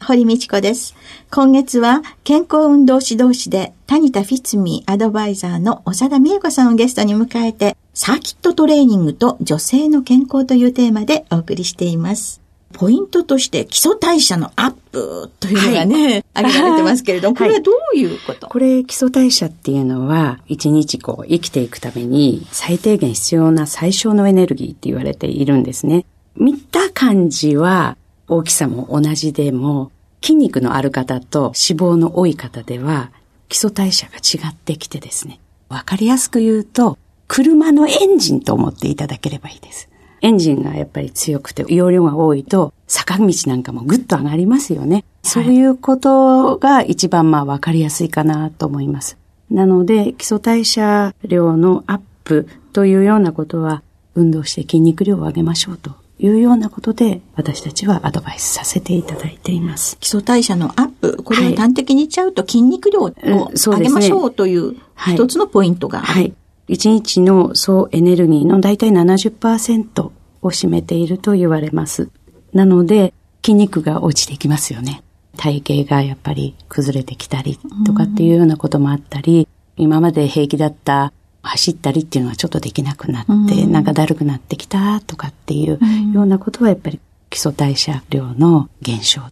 堀道子です。今月は健康運動指導士で谷田フィツミーアドバイザーの長田美恵子さんをゲストに迎えてサーキットトレーニングと女性の健康というテーマでお送りしています。ポイントとして基礎代謝のアップというのがね、はい、挙げられてますけれども、これはどういうこと、これ基礎代謝っていうのは、一日こう生きていくために最低限必要な最小のエネルギーって言われているんですね。見た感じは大きさも同じでも、筋肉のある方と脂肪の多い方では、基礎代謝が違ってきてですね。わかりやすく言うと、車のエンジンと思っていただければいいです。エンジンがやっぱり強くて容量が多いと坂道なんかもぐっと上がりますよね。そういうことが一番まあわかりやすいかなと思います。なので基礎代謝量のアップというようなことは運動して筋肉量を上げましょうというようなことで私たちはアドバイスさせていただいています。基礎代謝のアップ、これを端的に言っちゃうと筋肉量を上げましょうという一つのポイントが。はい、はい1日の総エネルギーの大体70%を占めていると言われます。なので、筋肉が落ちてきますよね。体型がやっぱり崩れてきたりとかっていうようなこともあったり、今まで平気だった走ったりっていうのはちょっとできなくなって、なんかだるくなってきたとかっていうようなことはやっぱり基礎代謝量の減少。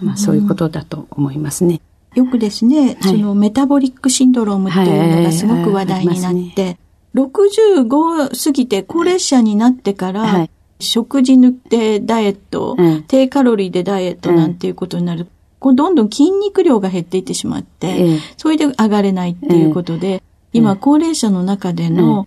まあそういうことだと思いますね。よくですね、はい、そのメタボリックシンドロームっていうのがすごく話題になって、はい。65過ぎて高齢者になってから、はい、食事抜てダイエット、うん、低カロリーでダイエットなんていうことになる。こうどんどん筋肉量が減っていってしまって、それで上がれないっていうことで、今高齢者の中での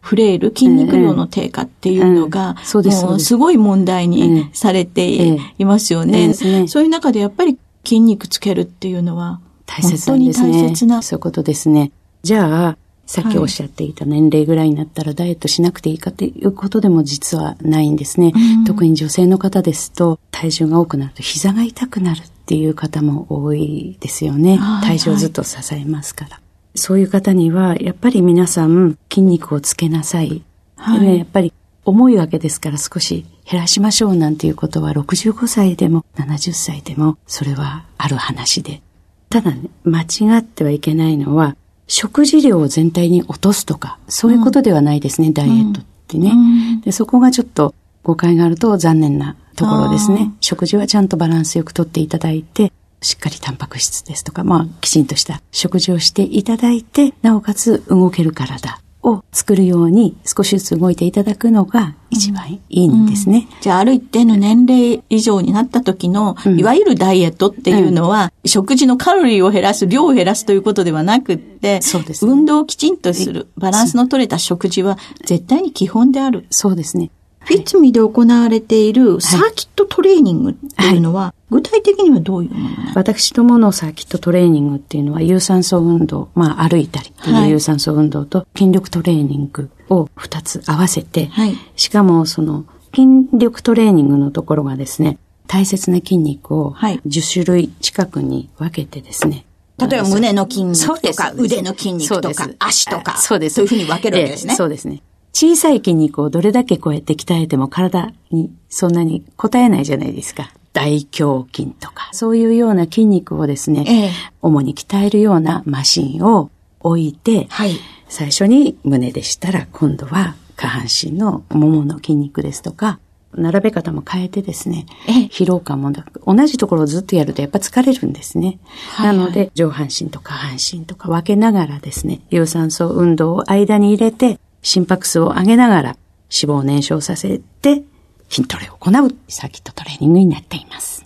フレイル、筋肉量の低下っていうのが、もうすごい問題にされていますよね。そういう中でやっぱり筋肉つけるっていうのは、大切なんですね。大切な。そういうことですね。じゃあ、さっきおっしゃっていた年齢ぐらいになったらダイエットしなくていいかということでも実はないんですね。うん、特に女性の方ですと体重が多くなると膝が痛くなるっていう方も多いですよね。体重をずっと支えますから。はい、そういう方にはやっぱり皆さん筋肉をつけなさい。はい、ね、やっぱり重いわけですから少し減らしましょうなんていうことは65歳でも70歳でもそれはある話で。ただね、間違ってはいけないのは食事量を全体に落とすとか、そういうことではないですね、うん、ダイエットってね、うん、で。そこがちょっと誤解があると残念なところですね。食事はちゃんとバランスよくとっていただいて、しっかりタンパク質ですとか、まあ、きちんとした食事をしていただいて、なおかつ動ける体を作るように少しずつ動いていただくのが一番いいんですね。うん、じゃあ、ある一定の年齢以上になった時の、いわゆるダイエットっていうのは、うん、食事のカロリーを減らす、量を減らすということではなくって、そうです、ね、運動をきちんとする、バランスの取れた食事は絶対に基本である。そうですね。フィッツミで行われているサーキットトレーニングっていうのは、具体的にはどういうもの私どものサーキットトレーニングっていうのは、有酸素運動、まあ歩いたりってい。う有酸素運動と筋力トレーニングを二つ合わせて、はい、しかもその筋力トレーニングのところがですね、大切な筋肉を10種類近くに分けてですね、例えば胸の筋肉とか腕の筋肉とか足とか、そうです。そういうふうに分けるわけですね。そうですね。小さい筋肉をどれだけこうやって鍛えても体にそんなに応えないじゃないですか。大胸筋とか、そういうような筋肉をですね、ええ、主に鍛えるようなマシンを置いて、はい、最初に胸でしたら今度は下半身のももの筋肉ですとか、並べ方も変えてですね、疲労感もなく、同じところをずっとやるとやっぱ疲れるんですね。はいはい、なので、上半身と下半身とか分けながらですね、有酸素運動を間に入れて、心拍数を上げながら脂肪を燃焼させて、筋トレを行うサーキットトレーニングになっています。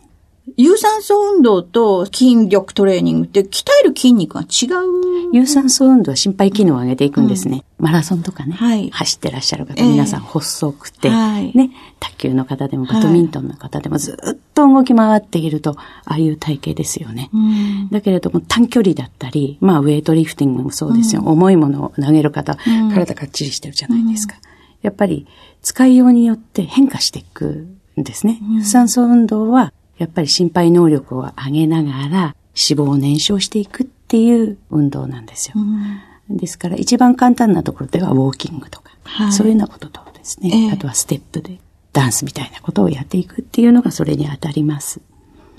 有酸素運動と筋力トレーニングって鍛える筋肉が違う。有酸素運動は心肺機能を上げていくんですね。うん、マラソンとかね、はい、走ってらっしゃる方、皆さん細くて、はい、ね、卓球の方でもバドミントンの方でもずっと動き回っていると、ああいう体型ですよね。うん、だけれども短距離だったり、まあウェイトリフティングもそうですよ。うん、重いものを投げる方、体がっちりしてるじゃないですか。やっぱり使いようによって変化していくんですね。有酸素運動はやっぱり心肺能力を上げながら脂肪を燃焼していくっていう運動なんですよ。うん、ですから一番簡単なところではウォーキングとか、はい、そういうようなこととですね、えー、あとはステップでダンスみたいなことをやっていくっていうのがそれに当たります。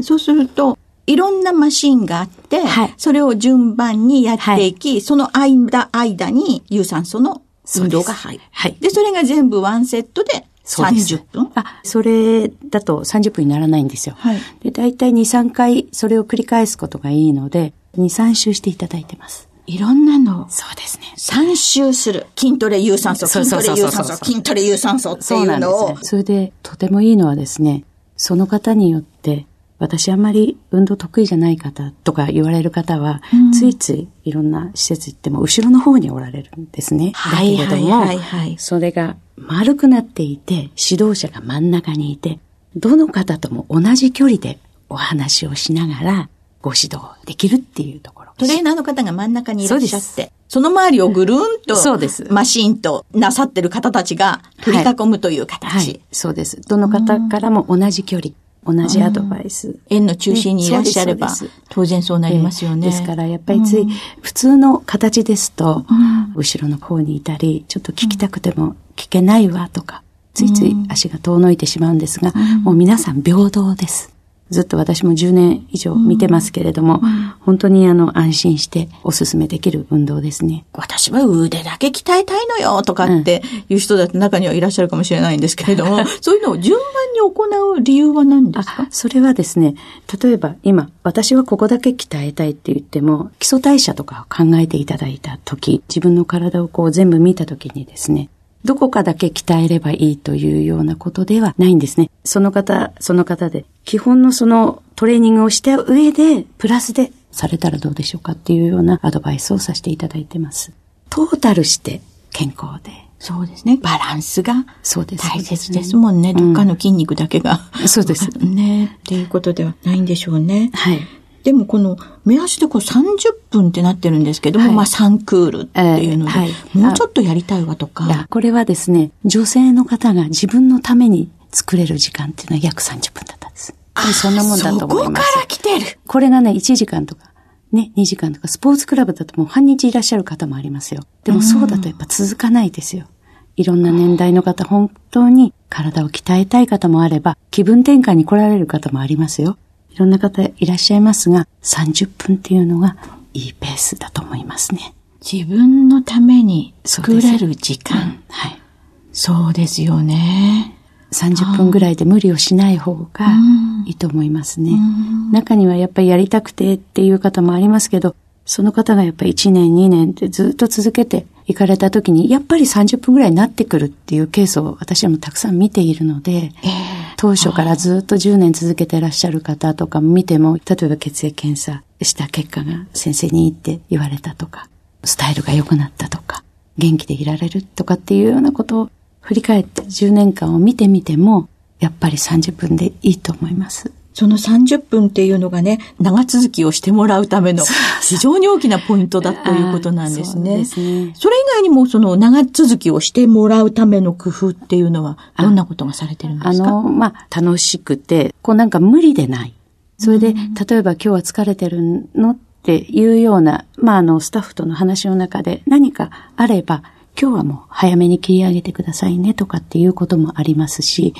そうすると、いろんなマシンがあって、はい、それを順番にやっていき、はい、その間、間に有酸素の運動が入る。はい。で、それが全部ワンセットで30分？あ、それだと30分にならないんですよ。はい。で、大体2、3回それを繰り返すことがいいので、2、3周していただいてます。いろんなの。そうですね。3周する。筋トレ有酸素、筋トレ有酸素、筋トレ有酸素っていうのを。そね、それで、とてもいいのはですね、その方によって、私あんまり運動得意じゃない方とか言われる方は、うん、ついついいろんな施設行っても後ろの方におられるんですね。はい、だけれども、はいはい、それが丸くなっていて、指導者が真ん中にいて、どの方とも同じ距離でお話をしながらご指導できるっていうところ。トレーナーの方が真ん中にいらっしゃって、その周りをぐるんと、そうです。マシンとなさってる方たちが取り囲むという形。はい、はい、そうです。どの方からも同じ距離。同じアドバイス。円の中心にいらっしゃれば、当然そうなりますよね。ですから、やっぱりつい、普通の形ですと、後ろの方にいたり、ちょっと聞きたくても聞けないわとか、ついつい足が遠のいてしまうんですが、もう皆さん平等です。ずっと私も10年以上見てますけれども、うん、本当にあの安心してお勧めできる運動ですね。私は腕だけ鍛えたいのよとかっていう人だって中にはいらっしゃるかもしれないんですけれども、うん、そういうのを順番に行う理由は何ですか？それはですね、例えば今、私はここだけ鍛えたいって言っても、基礎代謝とかを考えていただいたとき、自分の体をこう全部見たときにですね、どこかだけ鍛えればいいというようなことではないんですね。その方、その方で、基本のそのトレーニングをした上で、プラスでされたらどうでしょうかっていうようなアドバイスをさせていただいてます。トータルして健康で。そうですね。バランスが大切ですもんね。どっかの筋肉だけが。そうです。ね。っていうことではないんでしょうね。はい。でもこの目安でこう30分ってなってるんですけども、はい、まあ3クールっていうので、はい、もうちょっとやりたいわとか。これはですね、女性の方が自分のために作れる時間っていうのは約30分だったんです。そんなもんだと思います。そこから来てる。これがね、1時間とか、ね、2時間とか、スポーツクラブだともう半日いらっしゃる方もありますよ。でもそうだとやっぱ続かないですよ。いろんな年代の方、本当に体を鍛えたい方もあれば、気分転換に来られる方もありますよ。いろんな方いらっしゃいますが、30分っていうのがいいペースだと思いますね。自分のために作れる時間。うん、はい。そうですよね。30分ぐらいで無理をしない方がいいと思いますね。中にはやっぱりやりたくてっていう方もありますけど、その方がやっぱり1年2年ってずっと続けて行かれた時に、やっぱり30分ぐらいになってくるっていうケースを私はもたくさん見ているので、えー、当初からずっと10年続けてらっしゃる方とか見ても、例えば血液検査した結果が先生にいいって言われたとか、スタイルが良くなったとか、元気でいられるとかっていうようなことを振り返って10年間を見てみても、やっぱり30分でいいと思います。その30分っていうのがね、長続きをしてもらうための非常に大きなポイントだということなんですね。そすね。それ以外にもその長続きをしてもらうための工夫っていうのはどんなことがされてるんですか？あの、まあ、楽しくて、こうなんか無理でない。それで、例えば今日は疲れてるのっっていうような、まあ、あの、スタッフとの話の中で何かあれば、今日はもう早めに切り上げてくださいねとかっていうこともありますし、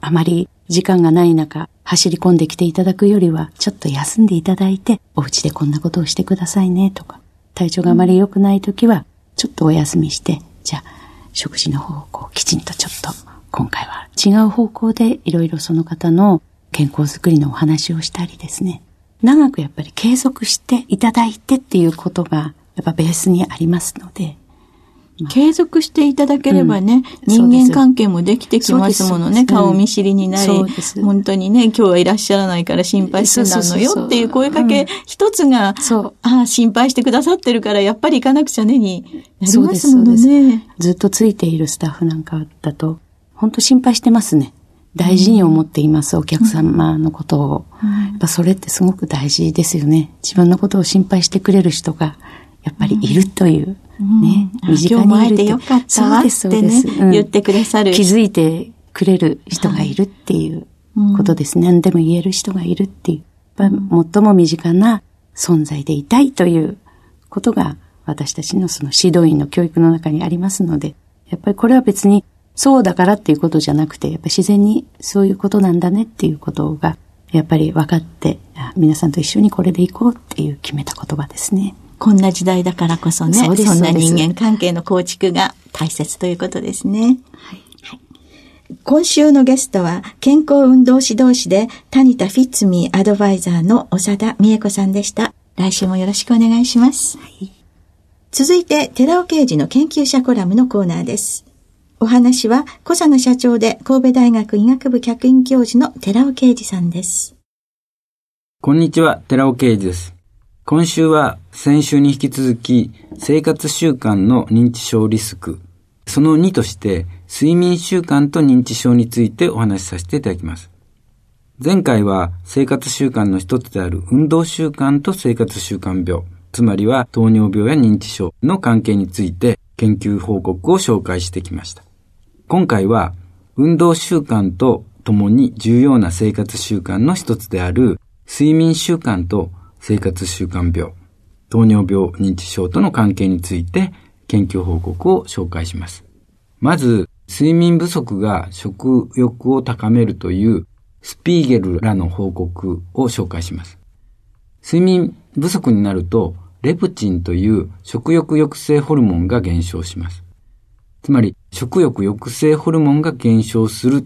あまり時間がない中、走り込んできていただくよりは、ちょっと休んでいただいて、お家でこんなことをしてくださいねとか、体調があまり良くない時は、ちょっとお休みして、じゃあ、食事の方向、きちんとちょっと、今回は違う方向でいろいろその方の健康づくりのお話をしたりですね。長くやっぱり継続していただいてっていうことが、やっぱベースにありますので、継続していただければね、うん、人間関係もできてきますものね。顔見知りになり、本当にね、今日はいらっしゃらないから心配してたのよっていう声かけ一つが、ああ、心配してくださってるからやっぱり行かなくちゃねになりますものね。ずっとついているスタッフなんかだと、本当心配してますね。大事に思っています、お客様のことを。やっぱそれってすごく大事ですよね。自分のことを心配してくれる人が、やっぱりいるという。ね、身近にいて。よかったわってね、言ってくださる。気づいてくれる人がいるっていうことですね。何でも言える人がいるっていう。最も身近な存在でいたいということが私たちのその指導員の教育の中にありますので、やっぱりこれは別にそうだからっていうことじゃなくて、やっぱ自然にそういうことなんだねっていうことが、やっぱり分かって、皆さんと一緒にこれでいこうっていう決めた言葉ですね。こんな時代だからこそね、そそんな人間関係の構築が大切ということですね。はい今週のゲストは、健康運動指導士で、タニタ・フィッツミーアドバイザーの長田美恵子さんでした。来週もよろしくお願いします。はい、続いて、寺尾刑事の研究者コラムのコーナーです。お話は、小佐野社長で神戸大学医学部客員教授の寺尾啓二さんです。こんにちは、寺尾啓二です。今週は先週に引き続き生活習慣の認知症リスク、その2として睡眠習慣と認知症についてお話しさせていただきます。前回は生活習慣の一つである運動習慣と生活習慣病、つまりは糖尿病や認知症の関係について研究報告を紹介してきました。今回は運動習慣とともに重要な生活習慣の一つである睡眠習慣と生活習慣病、糖尿病、認知症との関係について研究報告を紹介します。まず、睡眠不足が食欲を高めるというスピーゲルらの報告を紹介します。睡眠不足になると、レプチンという食欲抑制ホルモンが減少します。つまり、食欲抑制ホルモンが減少する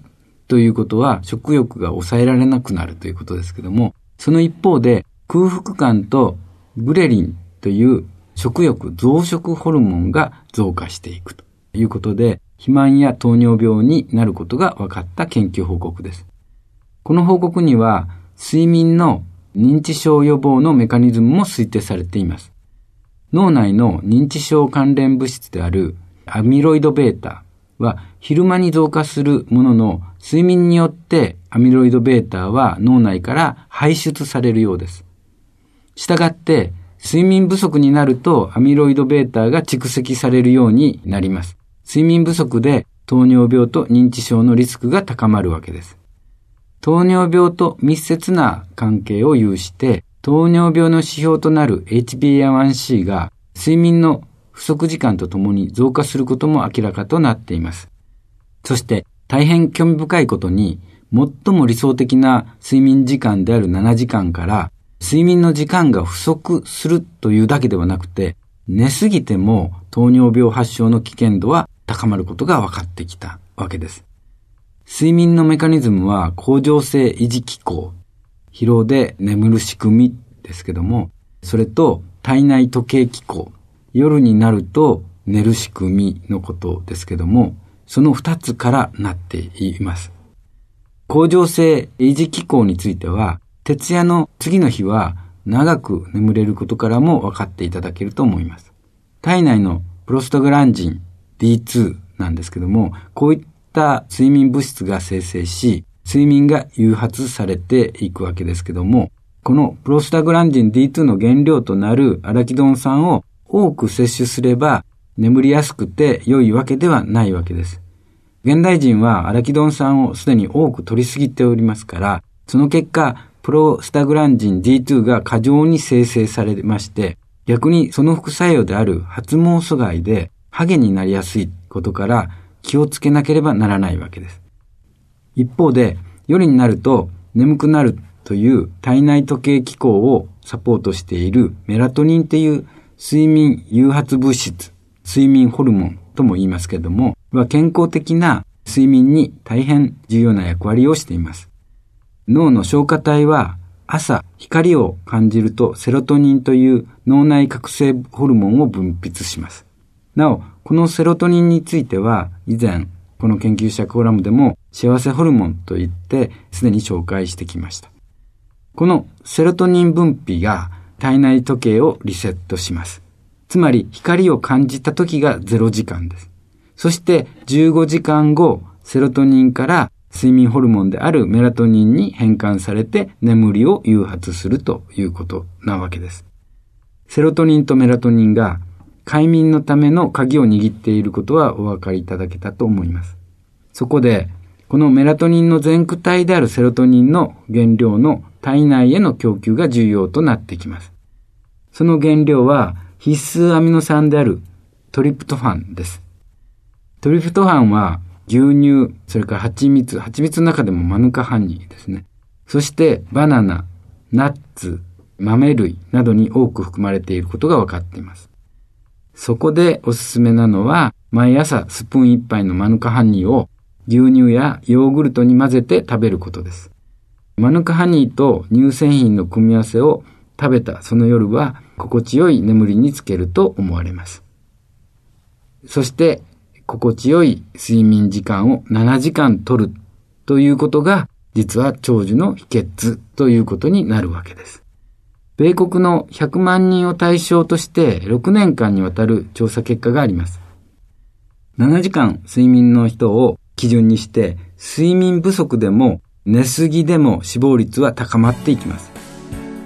ということは、食欲が抑えられなくなるということですけども、その一方で、空腹感とグレリンという食欲増殖ホルモンが増加していくということで、肥満や糖尿病になることが分かった研究報告です。この報告には、睡眠の認知症予防のメカニズムも推定されています。脳内の認知症関連物質であるアミロイド β は昼間に増加するものの睡眠によってアミロイド β は脳内から排出されるようです。したがって、睡眠不足になるとアミロイド β が蓄積されるようになります。睡眠不足で糖尿病と認知症のリスクが高まるわけです。糖尿病と密接な関係を有して、糖尿病の指標となる HbA1c が睡眠の不足時間とともに増加することも明らかとなっています。そして大変興味深いことに、最も理想的な睡眠時間である7時間から睡眠の時間が不足するというだけではなくて、寝すぎても糖尿病発症の危険度は高まることが分かってきたわけです。睡眠のメカニズムは恒常性維持機構、疲労で眠る仕組みですけども、それと体内時計機構、夜になると寝る仕組みのことですけども、その二つからなっています。恒常性維持機構については、徹夜の次の日は長く眠れることからも分かっていただけると思います。体内のプロストグランジン D2 なんですけども、こういった睡眠物質が生成し、睡眠が誘発されていくわけですけども、このプロスタグランジン D2 の原料となるアラキドン酸を多く摂取すれば眠りやすくて良いわけではないわけです。現代人はアラキドン酸をすでに多く取りすぎておりますから、その結果、プロスタグランジン D2 が過剰に生成されまして、逆にその副作用である発毛阻害でハゲになりやすいことから気をつけなければならないわけです。一方で、夜になると眠くなるという体内時計機構をサポートしているメラトニンっていう睡眠誘発物質、睡眠ホルモンとも言いますけれども、は健康的な睡眠に大変重要な役割をしています。脳の消化体は朝光を感じるとセロトニンという脳内覚醒ホルモンを分泌します。なお、このセロトニンについては以前この研究者コラムでも幸せホルモンと言ってすでに紹介してきました。このセロトニン分泌が体内時計をリセットします。つまり光を感じた時が0時間です。そして15時間後、セロトニンから睡眠ホルモンであるメラトニンに変換されて眠りを誘発するということなわけです。セロトニンとメラトニンが快眠のための鍵を握っていることはお分かりいただけたと思います。そこで、このメラトニンの全躯体であるセロトニンの原料の体内への供給が重要となってきます。その原料は必須アミノ酸であるトリプトファンです。トリプトファンは牛乳、それから蜂蜜、蜂蜜の中でもマヌカハニーですね。そしてバナナ、ナッツ、豆類などに多く含まれていることが分かっています。そこでおすすめなのは、毎朝スプーン一杯のマヌカハニーを牛乳やヨーグルトに混ぜて食べることです。マヌカハニーと乳製品の組み合わせを食べたその夜は心地よい眠りにつけると思われます。そして心地よい睡眠時間を7時間とるということが実は長寿の秘訣ということになるわけです。米国の100万人を対象として6年間にわたる調査結果があります。7時間睡眠の人を基準にして睡眠不足でも寝すぎでも死亡率は高まっていきます。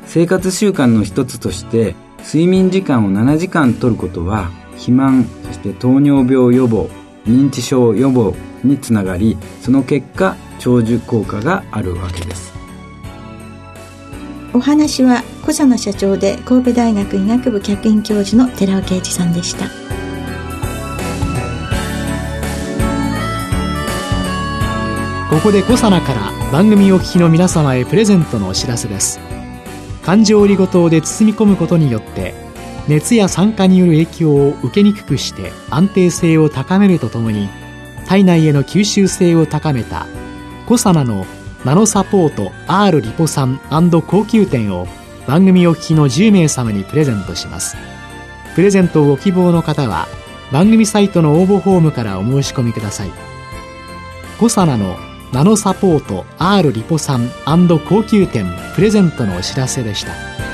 生活習慣の一つとして睡眠時間を7時間とることは肥満、そして糖尿病予防、認知症予防につながり、その結果、長寿効果があるわけです。お話は小佐野社長で神戸大学医学部客員教授の寺尾啓二さんでした。ここで小佐奈から番組お聞きの皆様へプレゼントのお知らせです。環状オリゴ糖で包み込むことによって熱や酸化による影響を受けにくくして安定性を高めるとともに体内への吸収性を高めたコサナのナノサポート R リポ酸高級店を番組お聞きの10名様にプレゼントします。プレゼントをご希望の方は番組サイトの応募フォームからお申し込みください。コサナのナノサポート R リポ酸高級店プレゼントのお知らせでした。